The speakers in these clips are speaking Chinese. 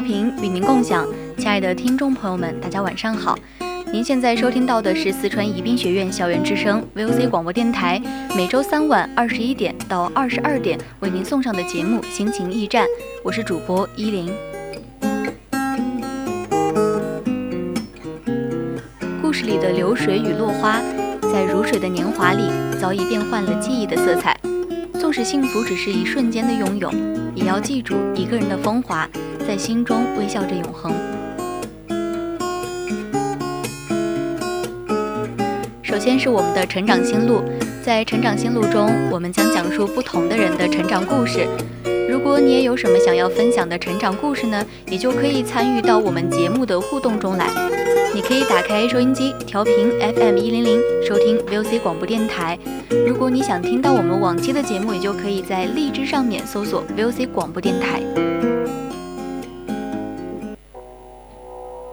调频与您共享，亲爱的听众朋友们，大家晚上好。您现在收听到的是四川宜宾学院校园之声 VOC 广播电台，每周三晚二十一点到二十二点为您送上的节目《心情驿站》，我是主播依林。故事里的流水与落花，在如水的年华里，早已变换了记忆的色彩。纵使幸福只是一瞬间的拥有，也要记住一个人的风华，在心中微笑着永恒。首先是我们的成长心路，在成长心路中，我们将讲述不同的人的成长故事。如果你也有什么想要分享的成长故事呢，也就可以参与到我们节目的互动中来。你可以打开收音机，调频 FM 一零零，收听 VOC 广播电台。如果你想听到我们往期的节目，也就可以在荔枝上面搜索 VOC 广播电台。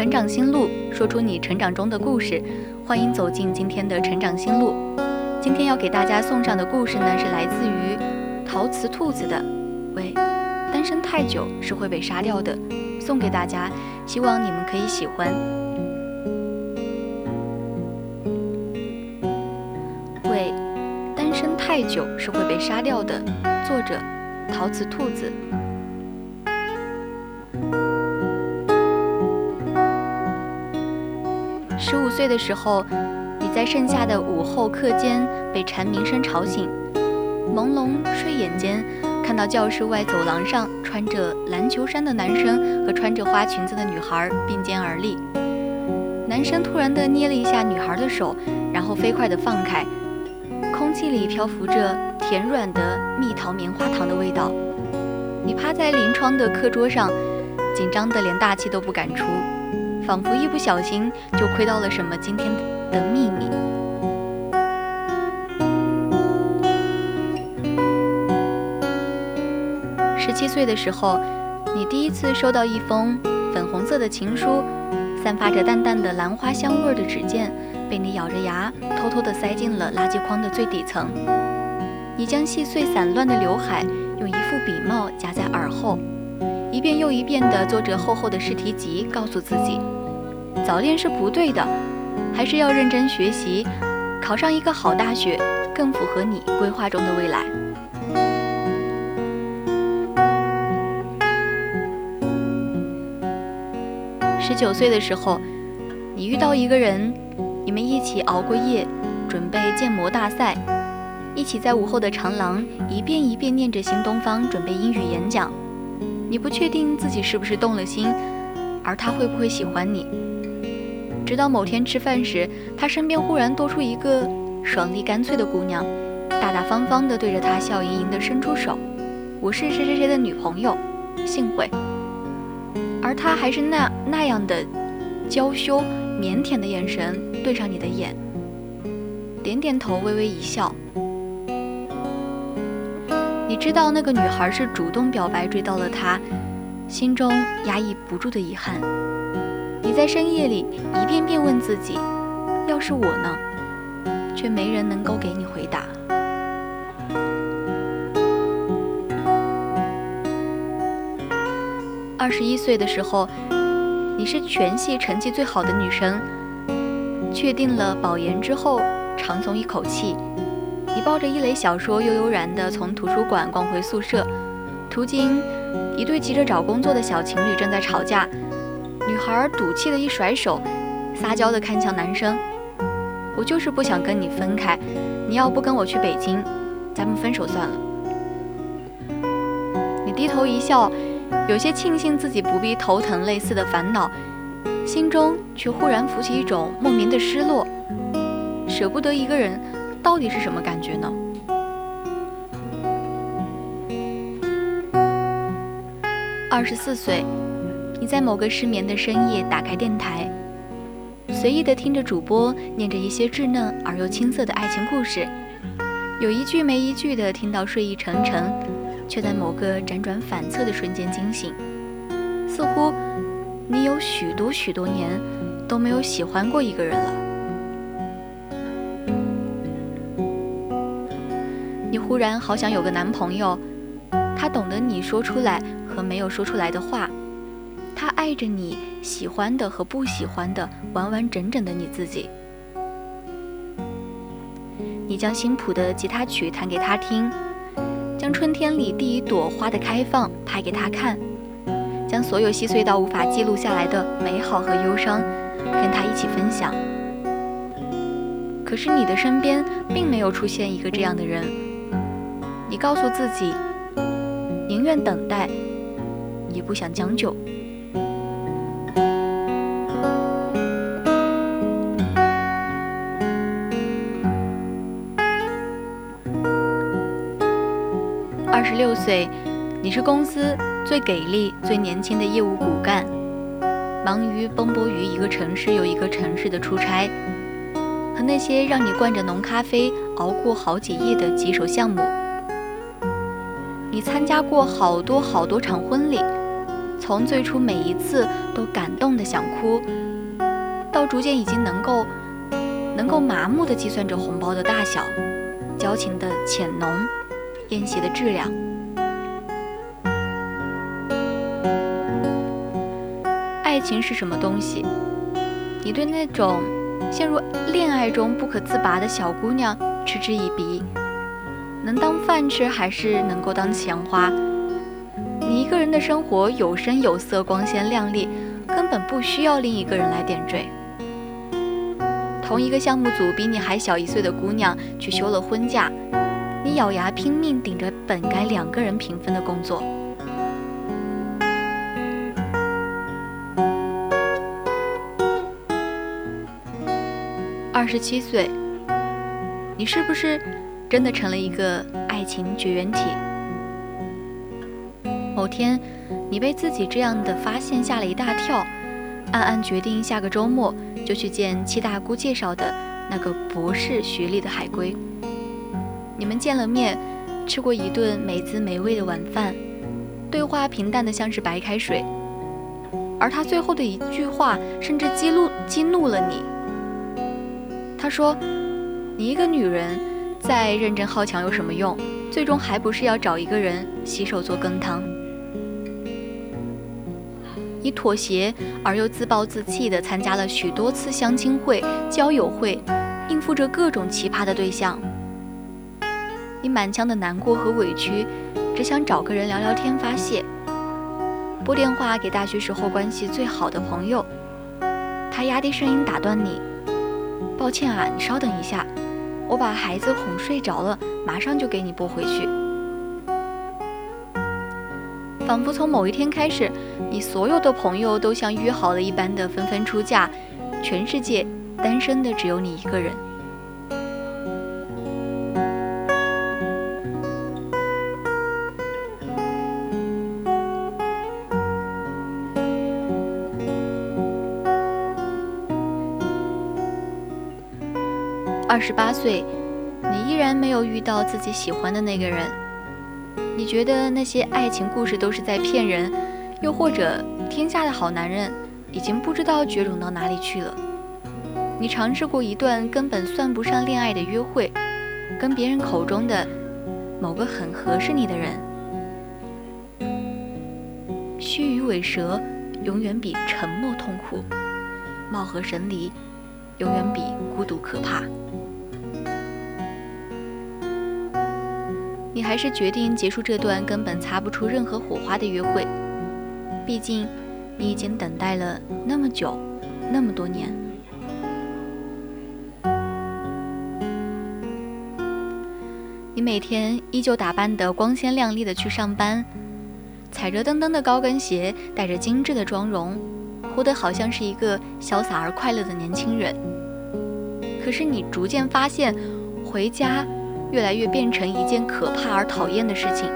成长心路，说出你成长中的故事。欢迎走进今天的成长心路。今天要给大家送上的故事呢，是来自于陶瓷兔子的。喂，单身太久是会被杀掉的，送给大家，希望你们可以喜欢。喂，单身太久是会被杀掉的。作者：陶瓷兔子。十五岁的时候，你在盛夏的午后课间被蝉鸣声吵醒，朦胧睡眼间，看到教室外走廊上穿着篮球衫的男生和穿着花裙子的女孩并肩而立。男生突然地捏了一下女孩的手，然后飞快地放开，空气里漂浮着甜软的蜜桃棉花糖的味道。你趴在临窗的课桌上，紧张得连大气都不敢出。仿佛一不小心就窥到了什么今天的秘密。十七岁的时候，你第一次收到一封粉红色的情书，散发着淡淡的兰花香味的纸件，被你咬着牙偷偷地塞进了垃圾筐的最底层。你将细碎散乱的刘海用一副笔帽夹在耳后。一遍又一遍地做着厚厚的试题集，告诉自己，早恋是不对的，还是要认真学习，考上一个好大学，更符合你规划中的未来。十九岁的时候，你遇到一个人，你们一起熬过夜，准备建模大赛，一起在午后的长廊一遍一遍念着新东方，准备英语演讲。你不确定自己是不是动了心，而他会不会喜欢你？直到某天吃饭时，他身边忽然多出一个爽利干脆的姑娘，大大方方地对着他笑盈盈地伸出手：“我是谁谁谁的女朋友，幸会。”而他还是那那样的娇羞腼腆的眼神对上你的眼，点点头，微微一笑。你知道那个女孩是主动表白追到了他，心中压抑不住的遗憾。你在深夜里一遍遍问自己：要是我呢？却没人能够给你回答。二十一岁的时候，你是全系成绩最好的女生。确定了保研之后，长松一口气，你抱着一垒小说，悠悠然地从图书馆逛回宿舍。途经一对急着找工作的小情侣正在吵架，女孩赌气的一甩手，撒娇的看向男生：“我就是不想跟你分开，你要不跟我去北京，咱们分手算了。”你低头一笑，有些庆幸自己不必头疼类似的烦恼，心中却忽然浮起一种莫名的失落，舍不得一个人，到底是什么感觉呢？二十四岁，你在某个失眠的深夜打开电台，随意的听着主播念着一些稚嫩而又青涩的爱情故事，有一句没一句的听到睡意沉沉，却在某个辗转反侧的瞬间惊醒，似乎你有许多许多年都没有喜欢过一个人了。你忽然好想有个男朋友，他懂得你说出来。和没有说出来的话，他爱着你喜欢的和不喜欢的，完完整整的你自己。你将新谱的吉他曲弹给他听，将春天里第一朵花的开放拍给他看，将所有细碎到无法记录下来的美好和忧伤跟他一起分享。可是你的身边并没有出现一个这样的人，告诉自己，宁愿等待。也不想将就。二十六岁，你是公司最给力、最年轻的业务骨干，忙于奔波于一个城市又一个城市的出差，和那些让你灌着浓咖啡熬过好几夜的棘手项目。参加过好多好多场婚礼。从最初每一次都感动的想哭，到逐渐已经能够能够麻木的计算着红包的大小、交情的浅浓、宴席的质量。爱情是什么东西？你对那种陷入恋爱中不可自拔的小姑娘嗤之以鼻，能当饭吃还是能够当钱花？你一个人的生活有声有色、光鲜亮丽，根本不需要另一个人来点缀。同一个项目组比你还小一岁的姑娘去休了婚假，你咬牙拼命顶着本该两个人平分的工作。二十七岁，你是不是真的成了一个爱情绝缘体？某天，你被自己这样的发现吓了一大跳，暗暗决定下个周末就去见七大姑介绍的那个博士学历的海归。你们见了面，吃过一顿美滋美味的晚饭，对话平淡的像是白开水，而他最后的一句话甚至激怒激怒了你。他说：“你一个女人，再认真好强有什么用？最终还不是要找一个人洗手做羹汤。”你妥协而又自暴自弃地参加了许多次相亲会、交友会，应付着各种奇葩的对象。你满腔的难过和委屈，只想找个人聊聊天发泄。拨电话给大学时候关系最好的朋友，他压低声音打断你：“抱歉啊，你稍等一下，我把孩子哄睡着了，马上就给你拨回去。”仿佛从某一天开始，你所有的朋友都像约好了一般的纷纷出嫁，全世界单身的只有你一个人。二十八岁，你依然没有遇到自己喜欢的那个人。你觉得那些爱情故事都是在骗人，又或者天下的好男人已经不知道绝种到哪里去了。你尝试过一段根本算不上恋爱的约会，跟别人口中的某个很合适你的人。须臾尾蛇永远比沉默痛苦，貌合神离永远比孤独可怕。你还是决定结束这段根本擦不出任何火花的约会，毕竟你已经等待了那么久，那么多年。你每天依旧打扮得光鲜亮丽的去上班，踩着蹬蹬的高跟鞋，带着精致的妆容，活得好像是一个潇洒而快乐的年轻人。可是你逐渐发现，回家越来越变成一件可怕而讨厌的事情。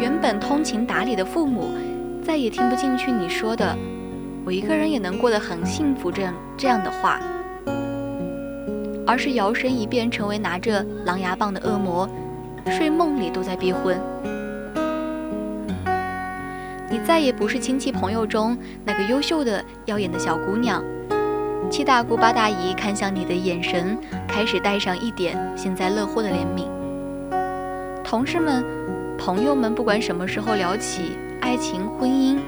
原本通情达理的父母，再也听不进去你说的“我一个人也能过得很幸福”这样这样的话。而是摇身一变成为拿着狼牙棒的恶魔，睡梦里都在逼婚。你再也不是亲戚朋友中那个优秀的、耀眼的小姑娘，七大姑八大姨看向你的眼神开始带上一点幸灾乐祸的怜悯。同事们、朋友们，不管什么时候聊起爱情、婚姻，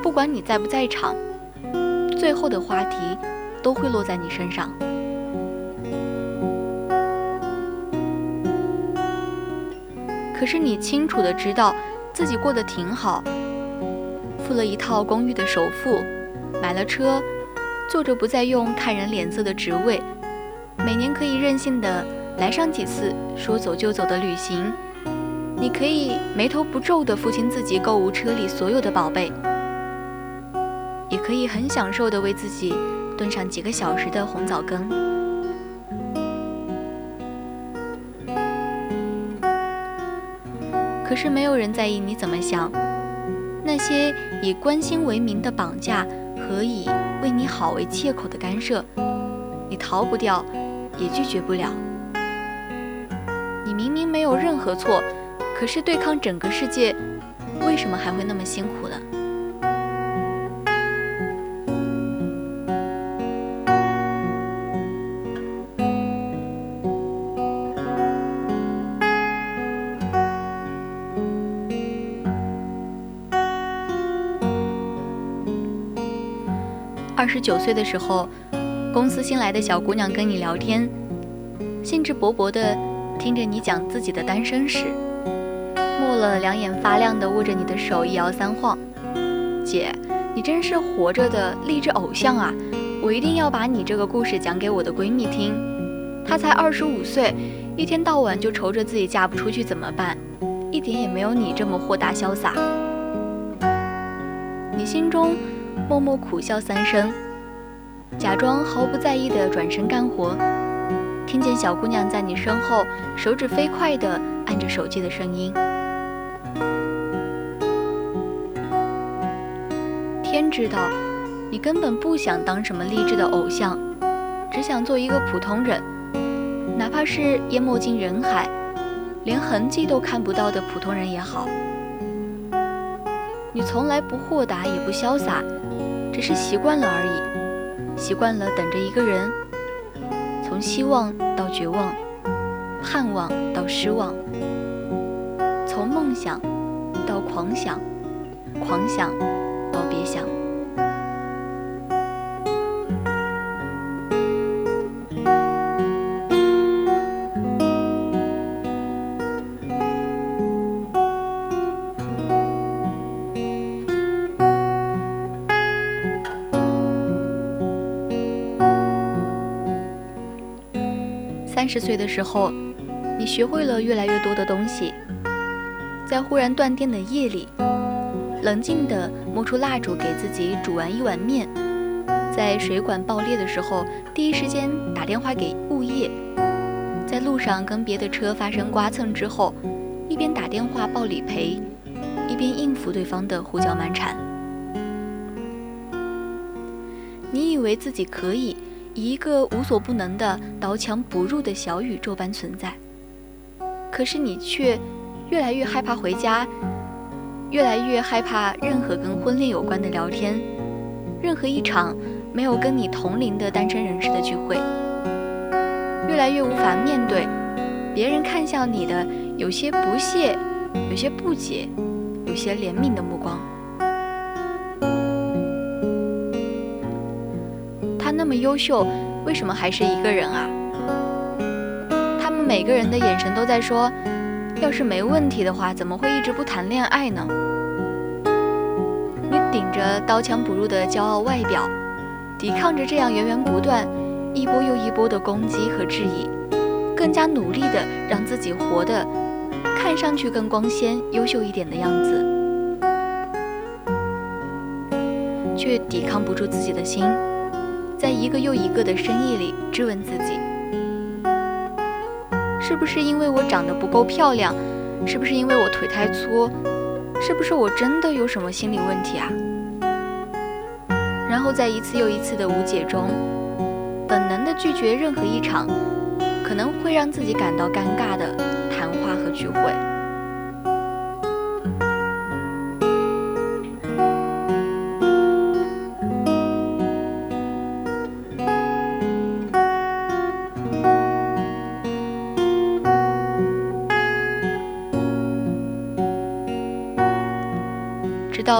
不管你在不在场，最后的话题都会落在你身上。可是你清楚的知道，自己过得挺好，付了一套公寓的首付，买了车，坐着不再用看人脸色的职位，每年可以任性的来上几次说走就走的旅行，你可以眉头不皱的付清自己购物车里所有的宝贝，也可以很享受的为自己炖上几个小时的红枣羹。可是没有人在意你怎么想，那些以关心为名的绑架和以为你好为借口的干涉，你逃不掉，也拒绝不了。你明明没有任何错，可是对抗整个世界，为什么还会那么辛苦呢？二十九岁的时候，公司新来的小姑娘跟你聊天，兴致勃勃地听着你讲自己的单身史，末了两眼发亮地握着你的手一摇三晃。姐，你真是活着的励志偶像啊！我一定要把你这个故事讲给我的闺蜜听。她才二十五岁，一天到晚就愁着自己嫁不出去怎么办，一点也没有你这么豁达潇洒。你心中。默默苦笑三声，假装毫不在意的转身干活，听见小姑娘在你身后手指飞快地按着手机的声音。天知道，你根本不想当什么励志的偶像，只想做一个普通人，哪怕是淹没进人海，连痕迹都看不到的普通人也好。你从来不豁达，也不潇洒。只是习惯了而已，习惯了等着一个人，从希望到绝望，盼望到失望，从梦想到狂想，狂想到别想。十岁的时候，你学会了越来越多的东西。在忽然断电的夜里，冷静地摸出蜡烛给自己煮完一碗面。在水管爆裂的时候，第一时间打电话给物业。在路上跟别的车发生刮蹭之后，一边打电话报理赔，一边应付对方的胡搅蛮缠。你以为自己可以。一个无所不能的刀枪不入的小宇宙般存在，可是你却越来越害怕回家，越来越害怕任何跟婚恋有关的聊天，任何一场没有跟你同龄的单身人士的聚会，越来越无法面对别人看向你的有些不屑、有些不解、有些怜悯的目光。那么优秀，为什么还是一个人啊？他们每个人的眼神都在说。要是没问题的话，怎么会一直不谈恋爱呢？你顶着刀枪不入的骄傲外表，抵抗着这样源源不断、一波又一波的攻击和质疑，更加努力的让自己活得看上去更光鲜、优秀一点的样子，却抵抗不住自己的心，在一个又一个的深夜里质问自己。是不是因为我长得不够漂亮？是不是因为我腿太粗？是不是我真的有什么心理问题啊？然后在一次又一次的无解中，本能的拒绝任何一场可能会让自己感到尴尬的谈话和聚会。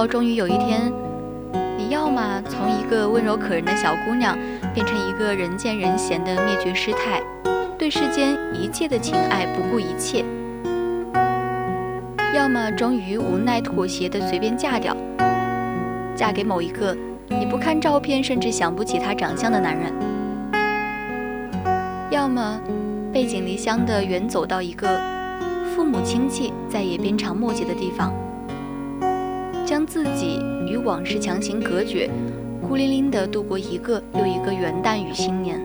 终于有一天，你要么从一个温柔可人的小姑娘，变成一个人见人嫌的灭绝师太，对世间一切的情爱不顾一切；要么终于无奈妥协的随便嫁掉，嫁给某一个你不看照片甚至想不起他长相的男人；要么背井离乡的远走到一个父母亲戚再也鞭长莫及的地方。将自己与往事强行隔绝，孤零零地度过一个又一个元旦与新年。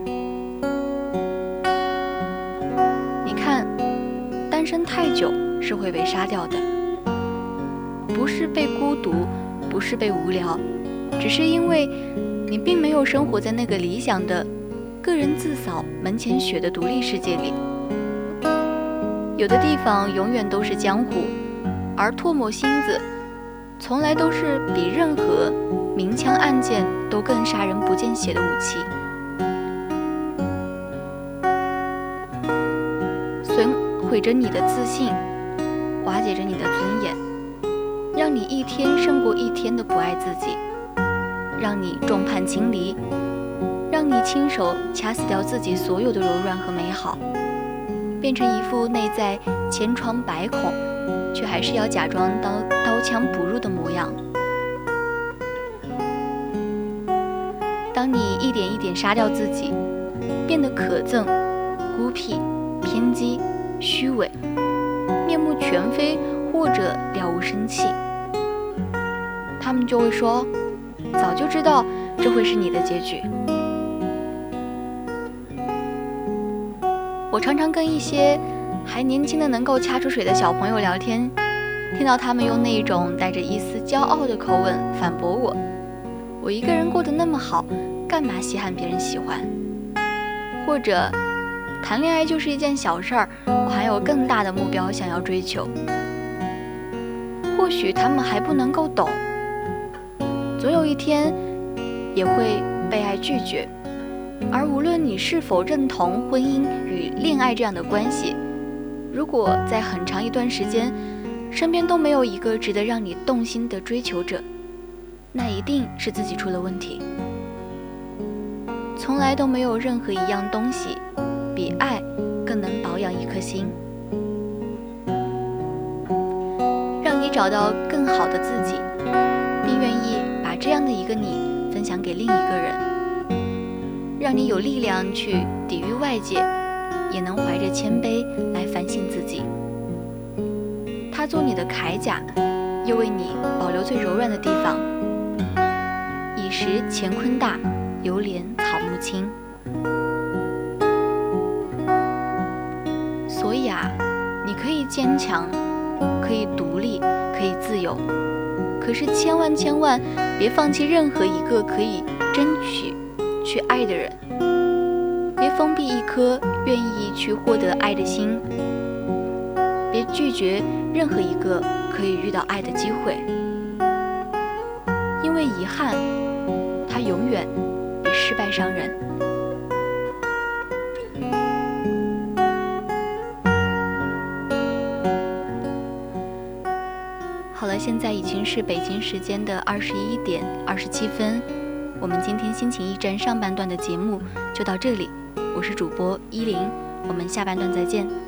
你看，单身太久是会被杀掉的，不是被孤独，不是被无聊，只是因为你并没有生活在那个理想的“个人自扫门前雪”的独立世界里。有的地方永远都是江湖，而唾沫星子。从来都是比任何明枪暗箭都更杀人不见血的武器，损毁着你的自信，瓦解着你的尊严，让你一天胜过一天的不爱自己，让你众叛亲离，让你亲手掐死掉自己所有的柔软和美好，变成一副内在千疮百孔。却还是要假装刀刀枪不入的模样。当你一点一点杀掉自己，变得可憎、孤僻、偏激、虚伪，面目全非，或者了无生气，他们就会说：“早就知道这会是你的结局。”我常常跟一些。还年轻的能够掐出水的小朋友聊天，听到他们用那种带着一丝骄傲的口吻反驳我：“我一个人过得那么好，干嘛稀罕别人喜欢？”或者，谈恋爱就是一件小事儿，我还有更大的目标想要追求。或许他们还不能够懂，总有一天也会被爱拒绝。而无论你是否认同婚姻与恋爱这样的关系，如果在很长一段时间，身边都没有一个值得让你动心的追求者，那一定是自己出了问题。从来都没有任何一样东西，比爱更能保养一颗心，让你找到更好的自己，并愿意把这样的一个你分享给另一个人，让你有力量去抵御外界。也能怀着谦卑来反省自己。他做你的铠甲，又为你保留最柔软的地方。以时乾坤大，犹怜草木青。所以啊，你可以坚强，可以独立，可以自由，可是千万千万别放弃任何一个可以争取去爱的人。封闭一颗愿意去获得爱的心，别拒绝任何一个可以遇到爱的机会，因为遗憾，它永远比失败伤人。好了，现在已经是北京时间的二十一点二十七分，我们今天心情驿站上半段的节目就到这里，我是主播依林，我们下半段再见。